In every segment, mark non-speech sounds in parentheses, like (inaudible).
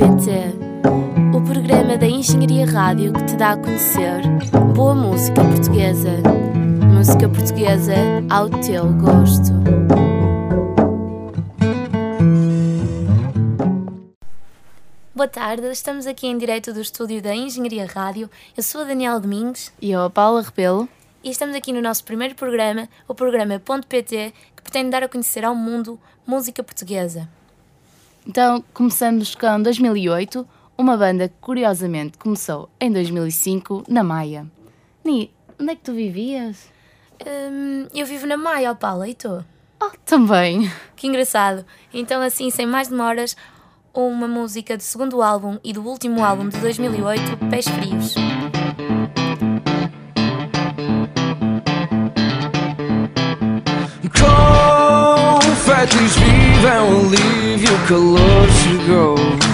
PT, o programa da Engenharia Rádio que te dá a conhecer boa música portuguesa. Música portuguesa ao teu gosto. Boa tarde, estamos aqui em direto do estúdio da Engenharia Rádio. Eu sou a Daniela Domingues. E eu, a Paula Rebelo. E estamos aqui no nosso primeiro programa, o programa PT, que pretende dar a conhecer ao mundo música portuguesa. Então, começamos com 2008, uma banda que curiosamente começou em 2005 na Maia. Ni, onde é que tu vivias? Hum, eu vivo na Maia, Paula, e tu? Oh, também. Que engraçado. Então, assim, sem mais demoras, uma música do segundo álbum e do último álbum de 2008, Pés Frios. please leave, I will leave you colors to go.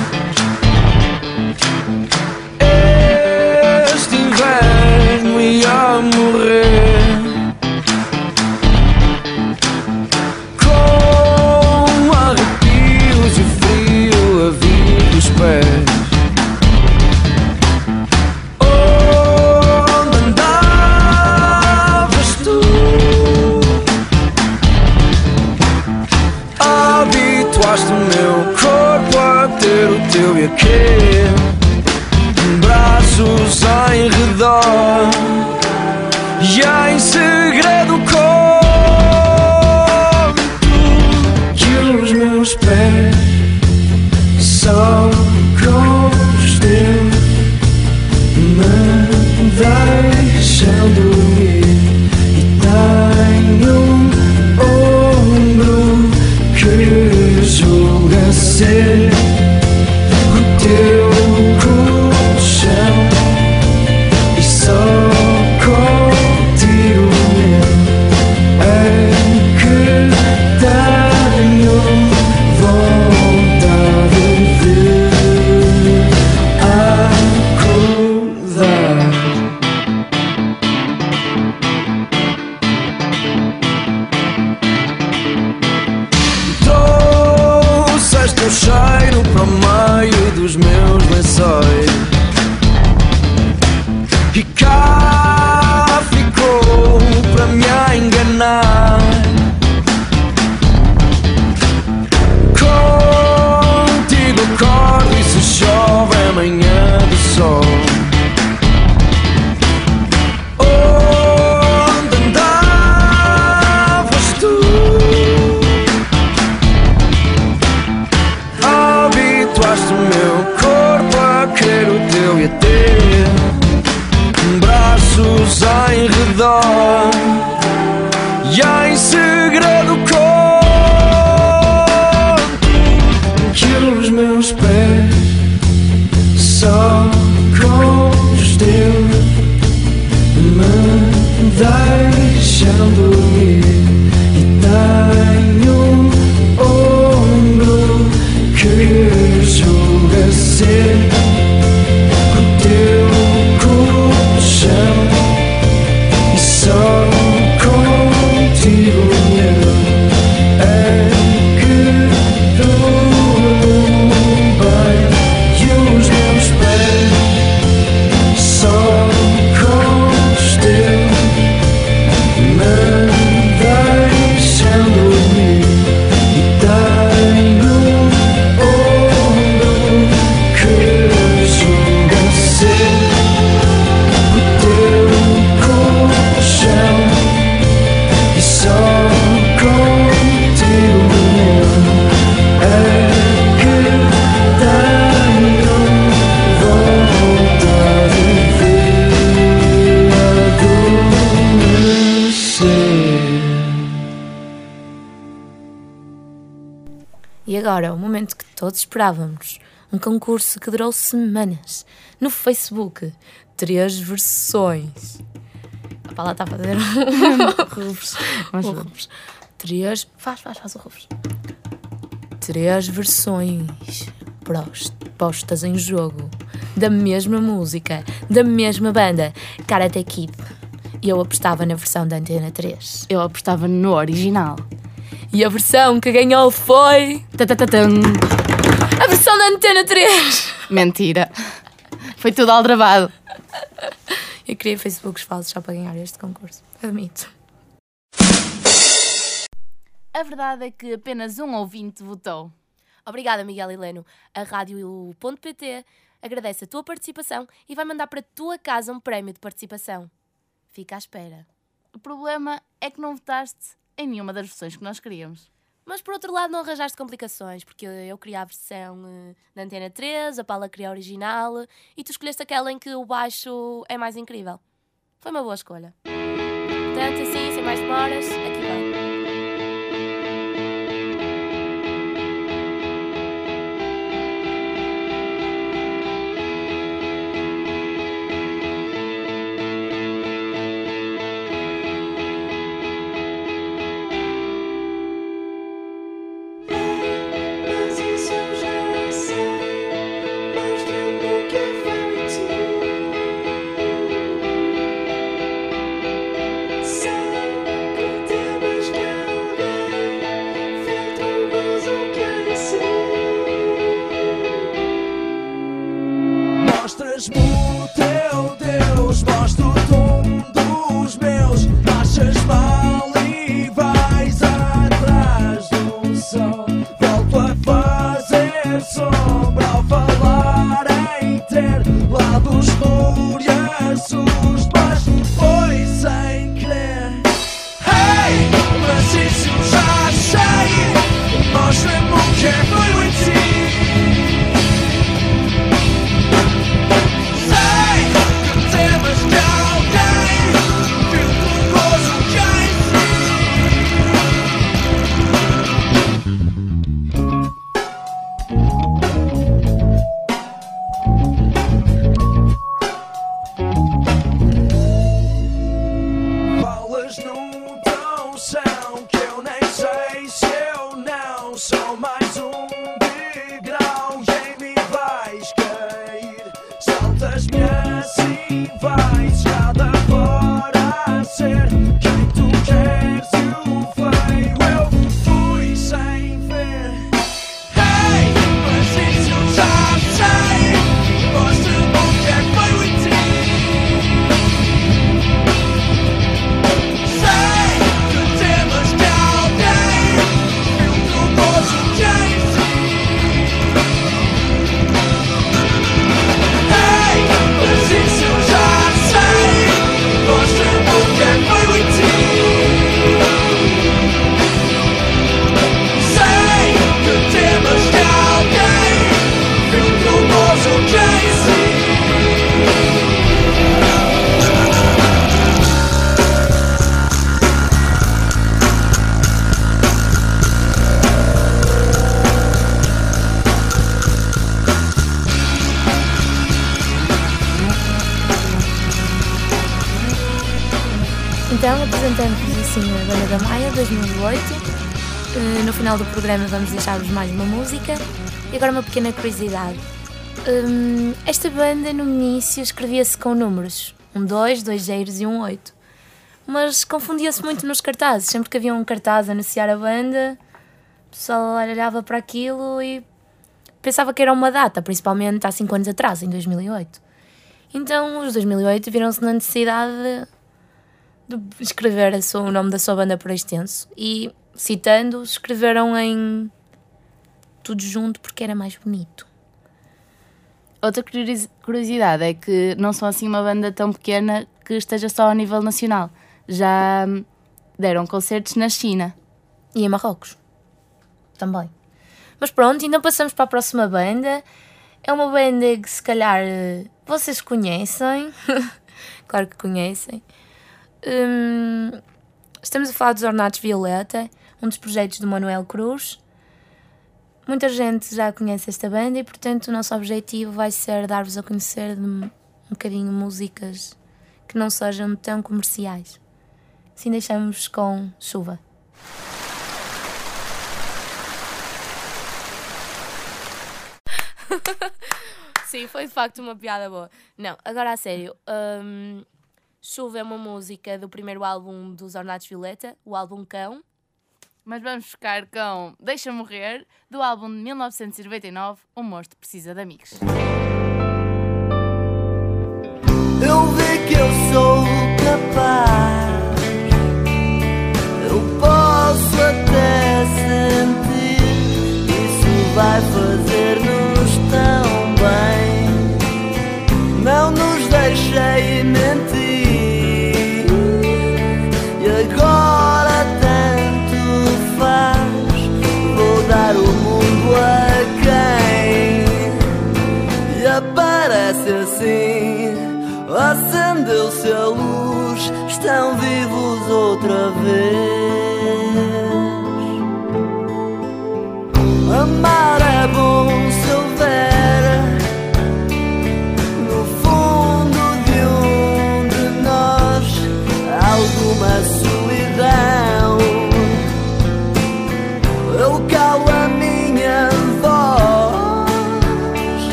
He called. Esperávamos. Um concurso que durou semanas. No Facebook. Três versões. A Paula está a fazer (laughs) ver. Rubens. Três. Faz, faz, faz o Rubens. Três versões postas em jogo da mesma música, da mesma banda, Karate Kid. E eu apostava na versão da Antena 3. Eu apostava no original. E a versão que ganhou foi. A versão da Antena 3! Mentira. Foi tudo aldrabado. Eu criei Facebooks falsos só para ganhar este concurso. Admito. A verdade é que apenas um ouvinte votou. Obrigada, Miguel Heleno. A Rádio.pt agradece a tua participação e vai mandar para a tua casa um prémio de participação. Fica à espera. O problema é que não votaste em nenhuma das versões que nós queríamos. Mas por outro lado, não arranjaste complicações, porque eu queria a versão eh, da Antena 3, a Paula queria a original e tu escolheste aquela em que o baixo é mais incrível. Foi uma boa escolha. Portanto, assim, sem mais demoras, aqui vai. Final do programa vamos deixar-vos mais uma música. E agora uma pequena curiosidade. Hum, esta banda no início escrevia-se com números. Um 2, dois zeros e um 8. Mas confundia-se muito nos cartazes. Sempre que havia um cartaz a anunciar a banda, o pessoal olhava para aquilo e pensava que era uma data, principalmente há 5 anos atrás, em 2008. Então, os 2008 viram-se na necessidade de escrever o nome da sua banda por extenso e, citando, escreveram em tudo junto porque era mais bonito. Outra curiosi- curiosidade é que não são assim uma banda tão pequena que esteja só a nível nacional. Já hum, deram concertos na China. E em Marrocos. Também. Mas pronto, então passamos para a próxima banda. É uma banda que se calhar eh, vocês conhecem. (laughs) claro que conhecem. Hum, estamos a falar dos Ornatos Violeta, um dos projetos do Manuel Cruz. Muita gente já conhece esta banda e, portanto, o nosso objetivo vai ser dar-vos a conhecer um um bocadinho músicas que não sejam tão comerciais. Assim deixamos com chuva. (laughs) Sim, foi de facto uma piada boa. Não, agora a sério. hum, Chuva é uma música do primeiro álbum dos Ornatos Violeta, o álbum Cão. Mas vamos ficar com Deixa Morrer, do álbum de 1999, O Monstro Precisa de Amigos. Eu vi que eu sou capaz. Eu posso até sentir. Isso vai fazer-nos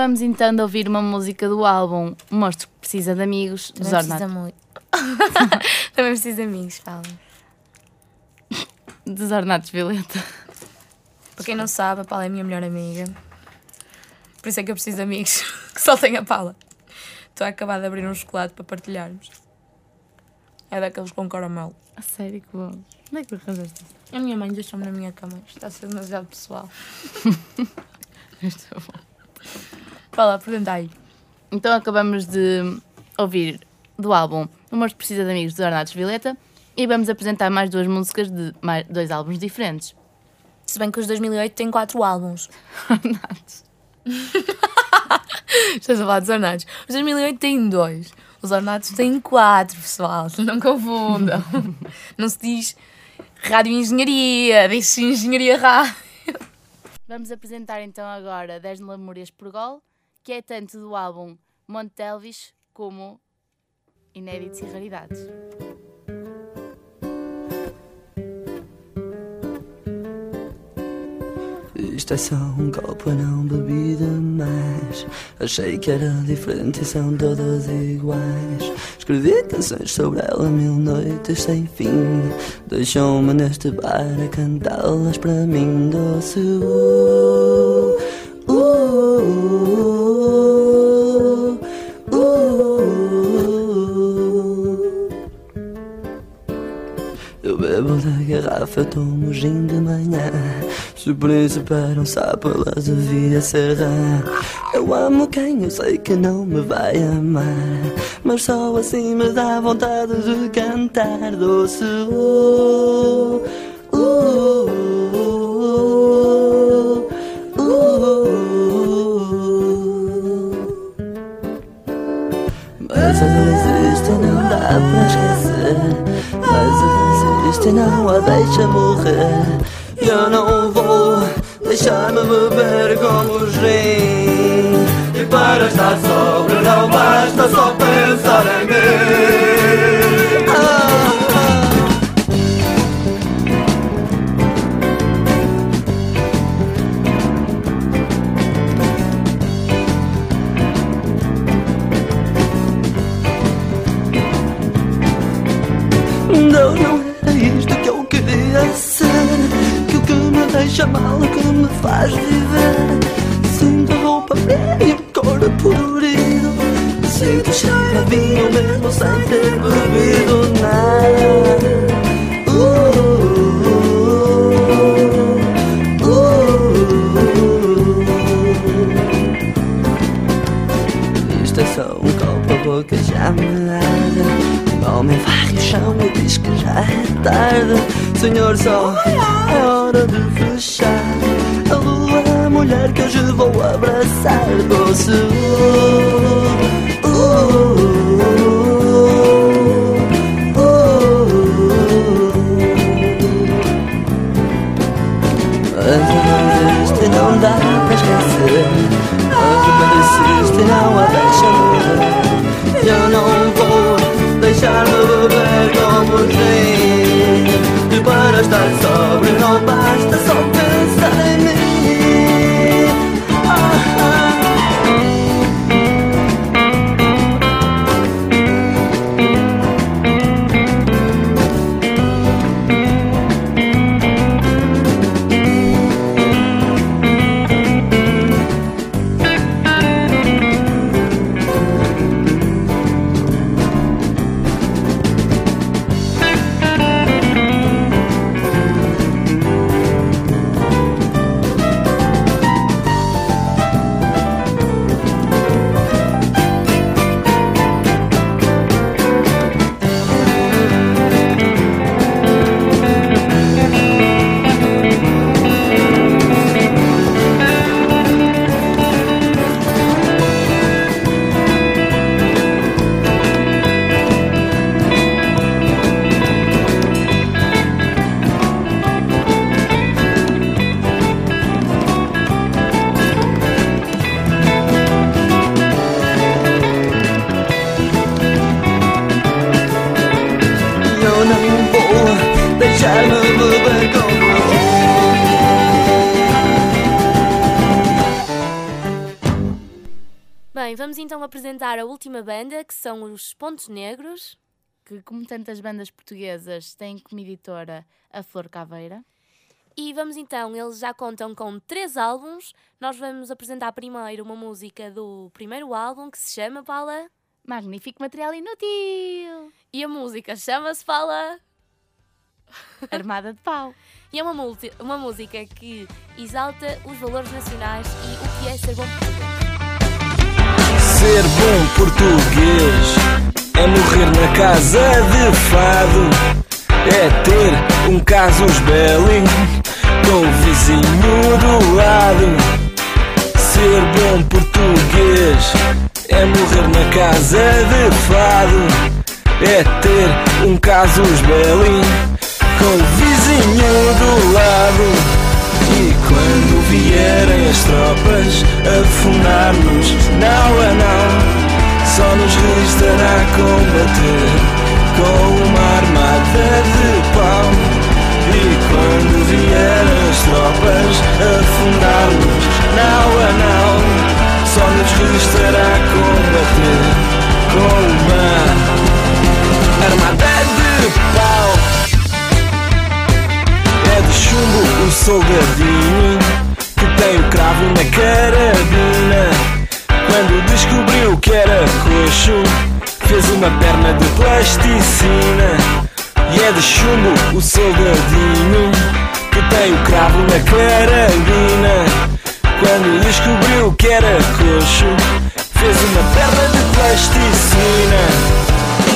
Acabamos então de ouvir uma música do álbum O Monstro que Precisa de Amigos, dos Também precisa Ornatos. muito. (laughs) Também precisa de amigos, fala. Dos Ornatos Violeta. Para quem não sabe, a Paula é a minha melhor amiga. Por isso é que eu preciso de amigos (laughs) que só tenho a Paula. Estou a acabar de abrir um chocolate para partilharmos. É daqueles com caramelo. A sério, que bom. Onde é que arranjaste isso? A minha mãe deixou-me na minha cama. Isto está a ser demasiado pessoal. (laughs) Isto é bom. Paula, pergunta aí. Então acabamos de ouvir do álbum O Monstro Precisa de Amigos, dos Ornatos Violeta. E vamos apresentar mais duas músicas de mais, dois álbuns diferentes. Se bem que os 2008 têm quatro álbuns. Ornatos. (laughs) Estás a falar dos ornados. Os 2008 têm dois. Os ornados têm quatro, pessoal. (laughs) Não confundam. (laughs) Não se diz rádio engenharia, diz-se engenharia rádio. Vamos apresentar então agora 10 Lamúrias por Gol, que é tanto do álbum Monte Elvis como Inéditos e Raridades. Isto é só um copo, não bebi demais. Achei que era diferente e são todas iguais. Escrevi canções sobre ela mil noites sem fim. Deixou-me neste bar a cantá-las para mim, doce. Uh, uh, uh, Da garrafa, tomo gin de manhã. Se o príncipe um sapo, ela devia ser. Eu amo quem eu sei que não me vai amar. Mas só assim me dá vontade de cantar doce. Uh, existe, não a deixa morrer. Eu não vou mulher que hoje vou abraçar Doce. Não dá pra esquecer Mas ela existe, não a deixa Eu não vou deixar-me beber como E para estar sóbrio não basta apresentar a última banda, que são os Pontos Negros. Que, como tantas bandas portuguesas, têm como editora a Flor Caveira. E vamos então, eles já contam com três álbuns. Nós vamos apresentar primeiro uma música do primeiro álbum que se chama Paula. Magnífico material inútil! E a música chama-se Paula. (laughs) Armada de pau. E é uma, multi- uma música que exalta os valores nacionais e o que é ser bom português. Ser bom português é morrer na casa de fado, é ter um casus belli com o vizinho do lado. Ser bom português é morrer na casa de fado, é ter um casus belli com o vizinho do lado. E quando vierem as tropas a fundar-nos, não a não, só nos restará combater com uma armada de pau. E quando vierem as as tropas afundar-nos Não a não Só nos restará combater Com uma armada de pau chumbo o soldadinho Que tem o cravo na carabina. Quando descobriu que era coxo Fez uma perna de plasticina. E é de chumbo o soldadinho Que tem o cravo na carabina. Quando descobriu que era coxo Fez uma perna de plasticina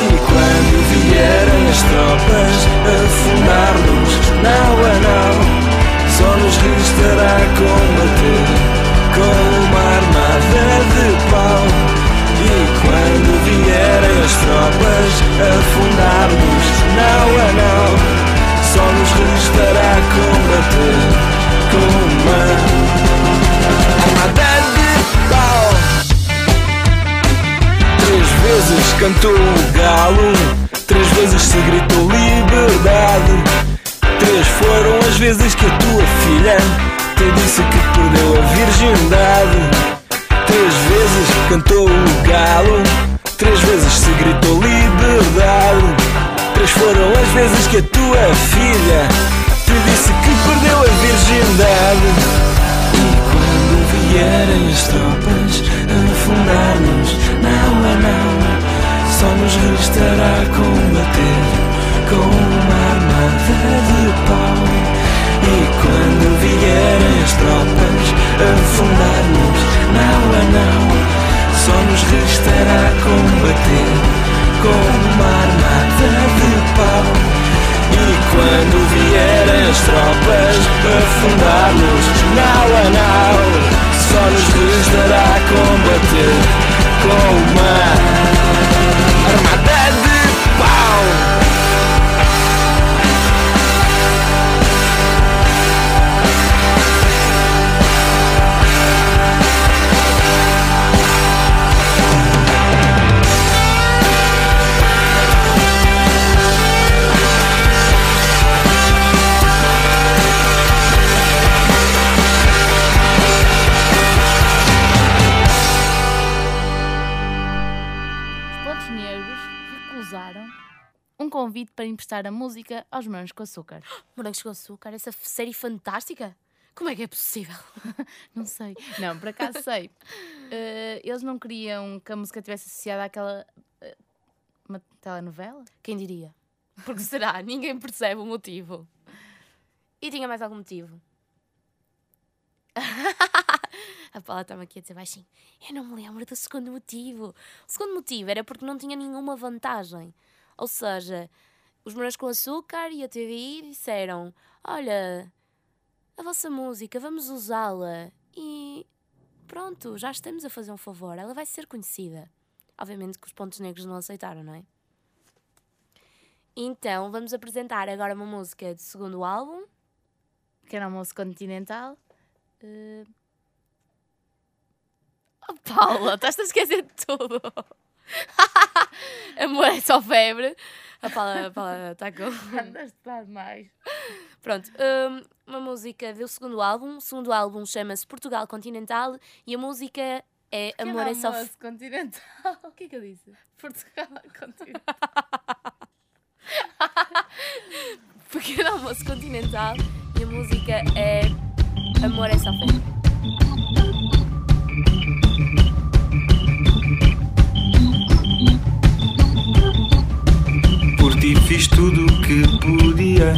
E quando vierem as tropas Afundar-nos, não a não Só nos restará combater com uma armada de pau. E quando vierem as tropas afundar-nos, não a não, só nos restará combater com uma armada de pau. Três vezes cantou vezes que a tua filha te disse que perdeu a virgindade. Três vezes cantou o galo, três vezes se gritou liberdade. Três foram as vezes que a tua filha te disse que perdeu a virgindade. E quando vierem as tropas afundar-nos, não é não, só nos restará combater com uma armada as tropas afundar-nos, não a não, só nos restará combater com uma armada de pau. E quando vierem as tropas afundar-nos, não a não, só nos restará combater com uma armada para emprestar a música aos Morangos com Açúcar. (gasps) Morangos com açúcar, essa série fantástica? Como é que é possível? (laughs) Não sei. Não, por acaso sei. (laughs) Eh, eles não queriam que a música estivesse associada àquela. eh, uma telenovela? Quem diria? Porque (laughs) será? Ninguém percebe o motivo. E tinha mais algum motivo? a Paula está-me aqui a dizer baixinho. Eu não me lembro do segundo motivo. O segundo motivo era porque não tinha nenhuma vantagem. Ou seja, os morangos com açúcar e a TVI disseram: Olha, a vossa música, vamos usá-la. E pronto, já estamos a fazer um favor. Ela vai ser conhecida. Obviamente que os pontos negros não aceitaram, não é? Então, vamos apresentar agora uma música do segundo álbum. Que era almoço continental. Eh, Oh, Paula, estás a esquecer de tudo. (laughs) Amor é só febre. A Paula, a Paula está com. (laughs) Andaste demais. Pronto, hum, uma música do segundo álbum. O segundo álbum chama-se Portugal Continental e a música é Amor é só febre. almoço continental. O que é que eu disse? Portugal continental. (laughs) Pequeno almoço continental e a música é Amor é só febre. Por ti fiz tudo o que podia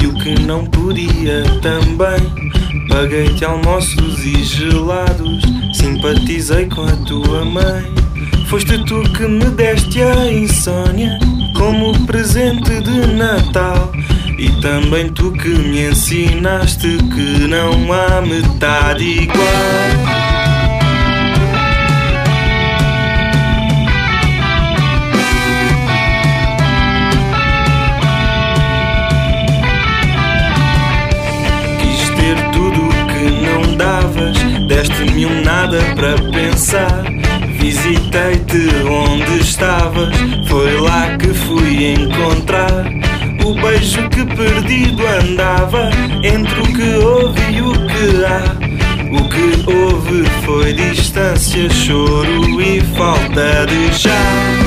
e o que não podia também. Paguei-te almoços e gelados, simpatizei com a tua mãe. Foste tu que me deste a insônia como presente de Natal. E também tu que me ensinaste que não há metade igual. Deste-me um nada para pensar. Visitei-te onde estavas, foi lá que fui encontrar o beijo que perdido andava entre o que houve e o que há. O que houve foi distância, choro e falta de já.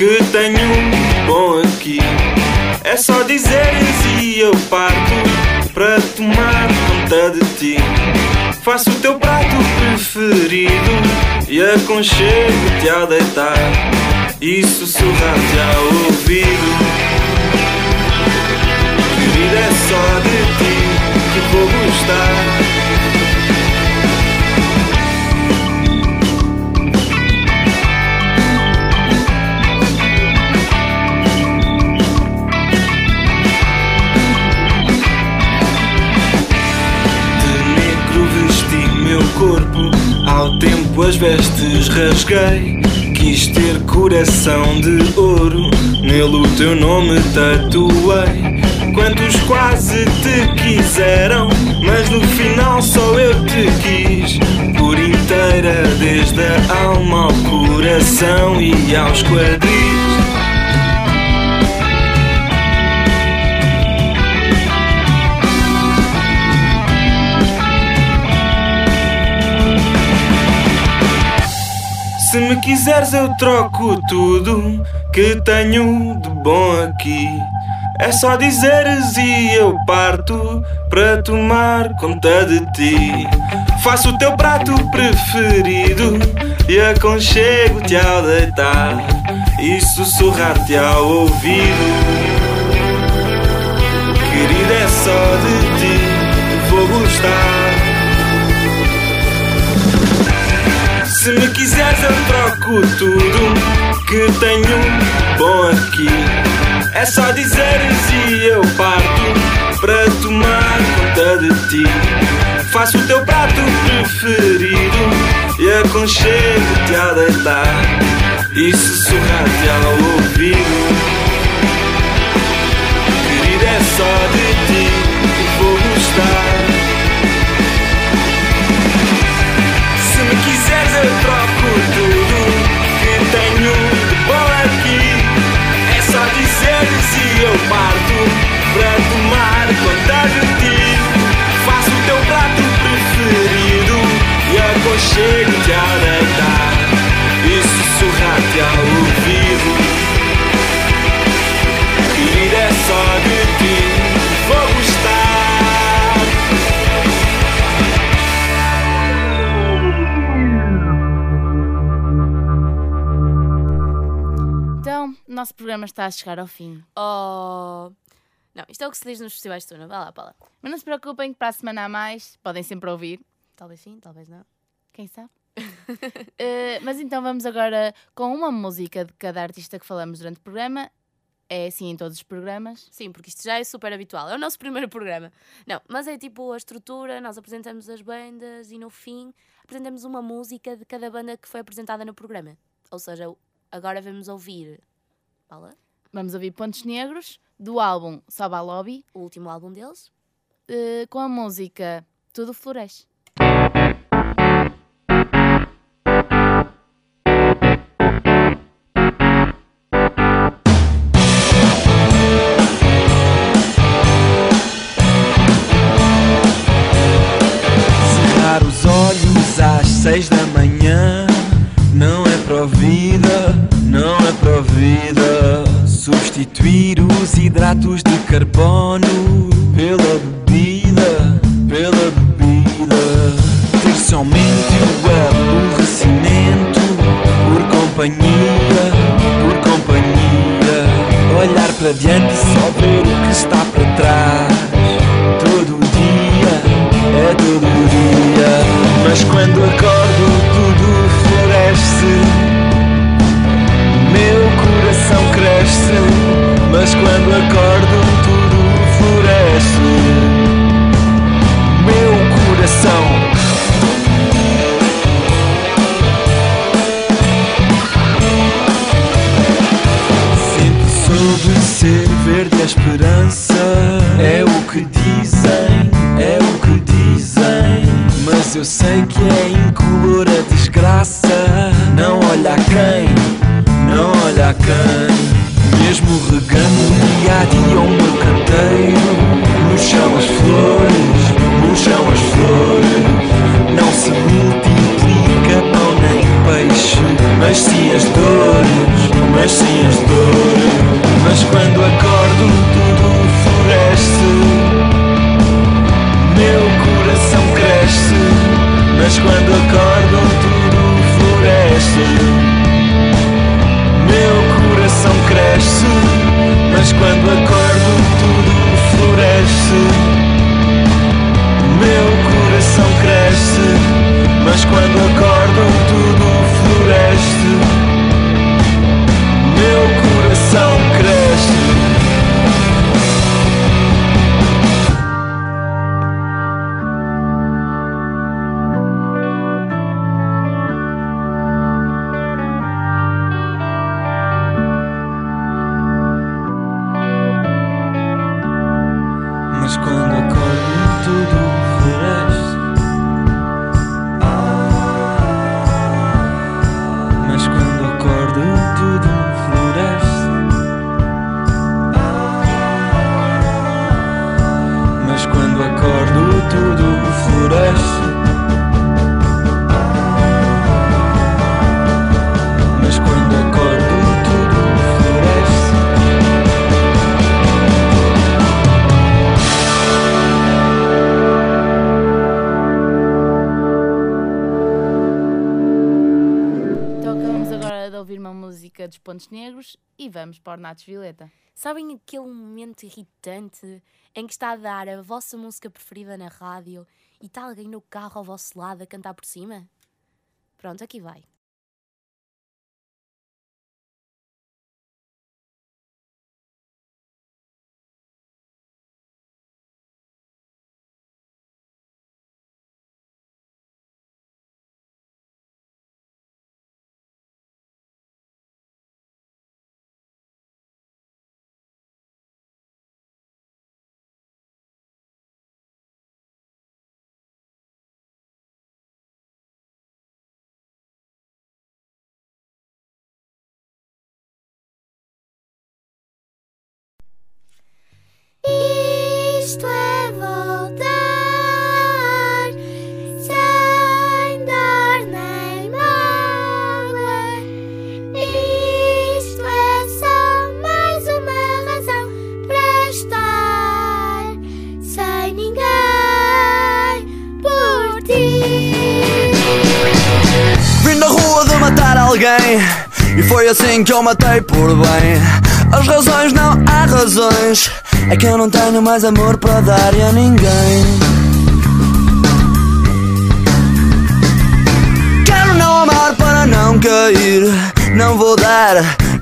Que tenho bom aqui. É só dizeres e eu parto para tomar conta de ti. Faço o teu prato preferido e aconchego-te ao deitar e sussurrar-te ao ouvido. Querida, é só de ti que vou gostar. Corpo, ao tempo as vestes rasguei. Quis ter coração de ouro, nele o teu nome tatuei. Quantos quase te quiseram, mas no final só eu te quis. Por inteira, desde a alma ao coração e aos quadris. Me quiseres eu troco tudo que tenho de bom aqui. É só dizeres e eu parto para tomar conta de ti. Faço o teu prato preferido e aconchego-te ao deitar e sussurrar-te ao ouvido. Querida, é só de ti que vou gostar. Se me quiseres eu troco tudo que tenho bom aqui. É só dizeres e eu parto para tomar conta de ti. Faço o teu prato preferido e aconchego-te a deitar e sussurrar-te ao ouvido. Querida, é só de ti tomar conta de ti. Faço o teu prato preferido e aconchego-te a deitar e sussurrar-te ao ouvido. Querida, é só de ti vou gostar. Então, o nosso programa está a chegar ao fim. Oh. Não, isto é o que se diz nos festivais de Tuna. Vai lá, Paula. Mas não se preocupem que para a semana a mais podem sempre ouvir, Talvez sim, talvez não. quem sabe. (laughs) Eh, mas então vamos agora com uma música de cada artista que falamos durante o programa. É assim em todos os programas. Sim, porque isto já é super habitual. É o nosso (laughs) primeiro programa. Não, mas é tipo a estrutura, nós apresentamos as bandas e no fim apresentamos uma música de cada banda que foi apresentada no programa. Ou seja, agora vamos ouvir. Paula, Vamos ouvir Pontos Negros do álbum Sobe à Lobby o último álbum deles. eh, com a música Tudo Floresce. cuerpo vamos para o Natos Violeta. Sabem aquele momento irritante em que está a dar a vossa música preferida na rádio e está alguém no carro ao vosso lado a cantar por cima? Pronto, aqui vai. Isto é voltar sem dor nem mágoa. Isto é só mais uma razão para estar sem ninguém por ti. Vim da rua de matar alguém E foi assim que eu matei por bem As razões não há razões É que eu não tenho mais amor para dar a ninguém Quero não amar para não cair Não vou dar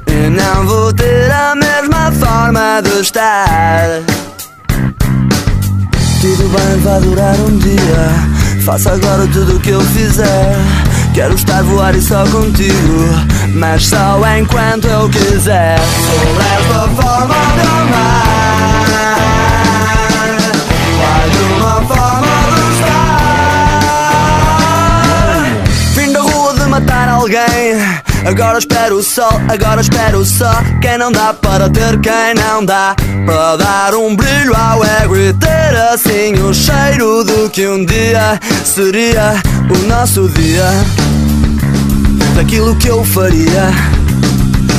e não vou ter a mesma forma de estar tudo bem, vai durar um dia. Faça agora tudo o que eu fizer. Quero estar voar e só contigo, mas só enquanto eu quiser. Sobre esta forma de amar, Agora espero o sol, agora espero só Quem não dá para ter, quem não dá Para dar um brilho ao ego e ter assim o cheiro do que um dia seria o nosso dia. Daquilo que eu faria.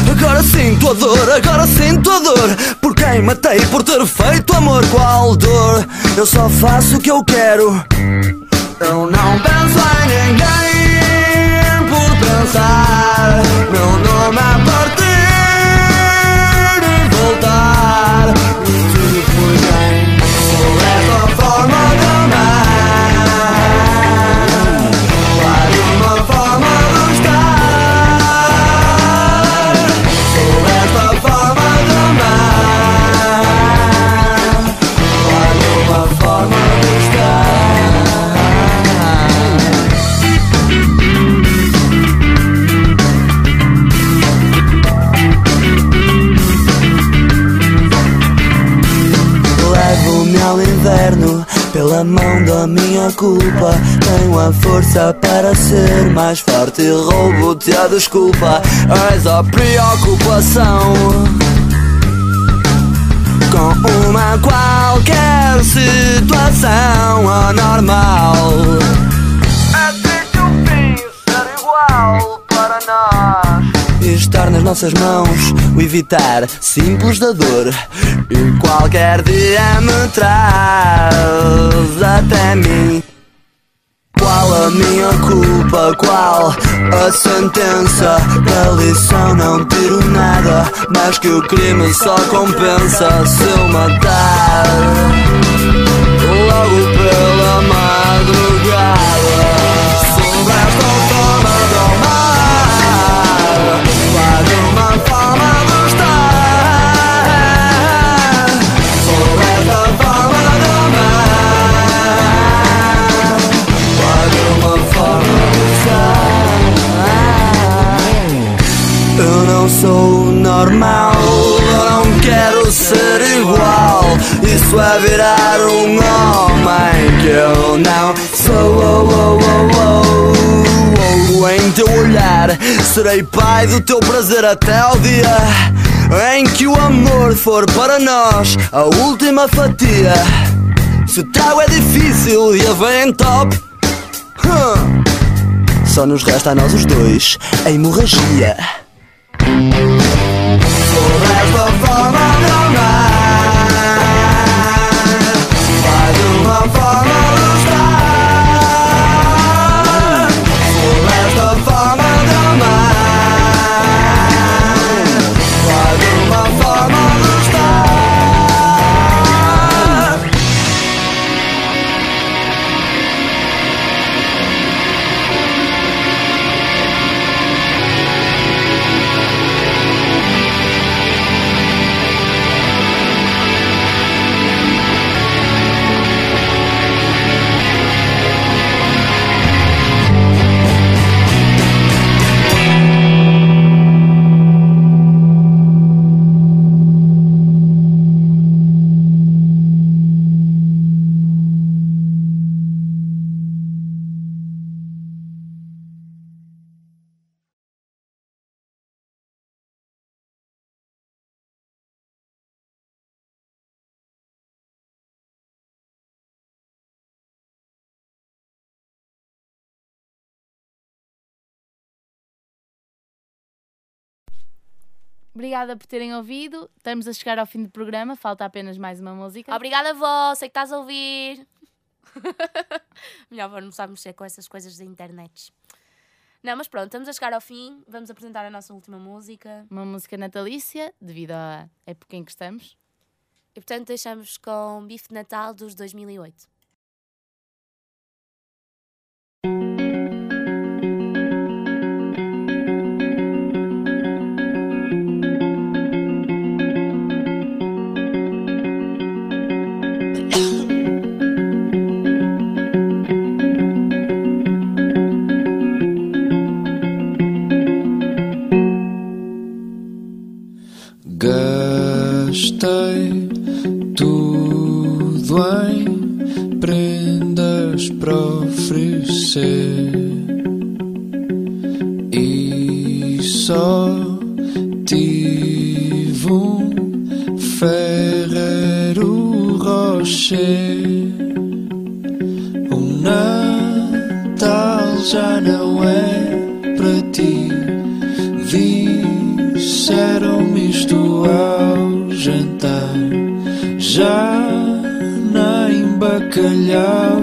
Agora sinto a dor, agora sinto a dor. Por quem matei, por ter feito amor Qual dor? Eu só faço o que eu quero. Eu não penso em ninguém pensar Meu nome é partir e voltar Pela mão da minha culpa. Tenho a força para ser mais forte. E roubo-te a desculpa. És a preocupação Com uma qualquer situação anormal. Até que o fim ser igual estar nas nossas mãos, o evitar simples da dor. E qualquer dia me traz até mim. Qual a minha culpa? Qual a sentença? Da lição não tiro nada, mas que o crime só compensa se eu matar. Logo pela sou normal, eu não quero ser igual. Isso é virar um homem que eu não sou. Em teu olhar, serei pai do teu prazer até ao dia em que o amor for para nós a última fatia. Se o trago é difícil e a vem em top. hum, Só nos resta a nós os dois a hemorragia. Sobre esta Obrigada por terem ouvido. Estamos a chegar ao fim do programa, falta apenas mais uma música. Obrigada, vó, sei que estás a ouvir. (laughs) Melhor não sabe mexer com essas coisas da internet. Não, mas pronto, estamos a chegar ao fim. Vamos apresentar a nossa última música. Uma música natalícia, devido à época em que estamos. E portanto deixamos com Bife de Natal dos 2008. Ferreiro Rocher. O Natal já não é para ti. Disseram-me isto ao jantar. Já nem bacalhau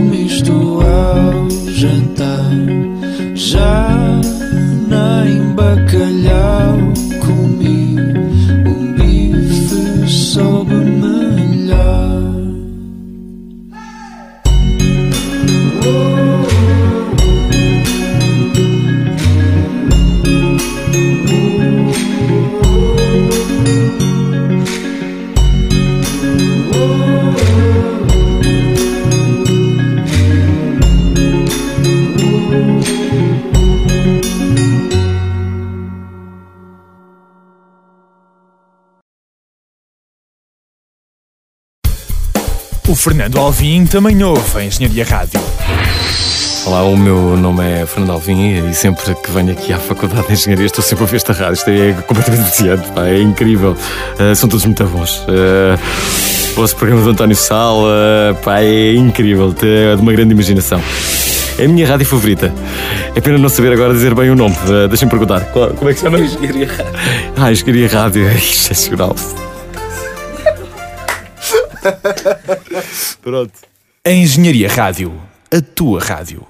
deram-me Fernando Alvim também ouve a Engenharia Rádio. Olá, o meu nome é Fernando Alvim e sempre que venho aqui à Faculdade de Engenharia estou sempre a ouvir esta rádio. Isto é completamente viciante, pá, é incrível. Uh, são todos muito bons. Uh, o vosso programa do António Sala, pá, é incrível, é de uma grande imaginação. É a minha rádio favorita. É pena não saber agora dizer bem o nome. Uh, Deixem-me perguntar. Qual- como é que se chama? Engenharia Rádio. Ah, Engenharia Rádio, (laughs) é excepcional. Pronto. A Engenharia Rádio, a tua rádio.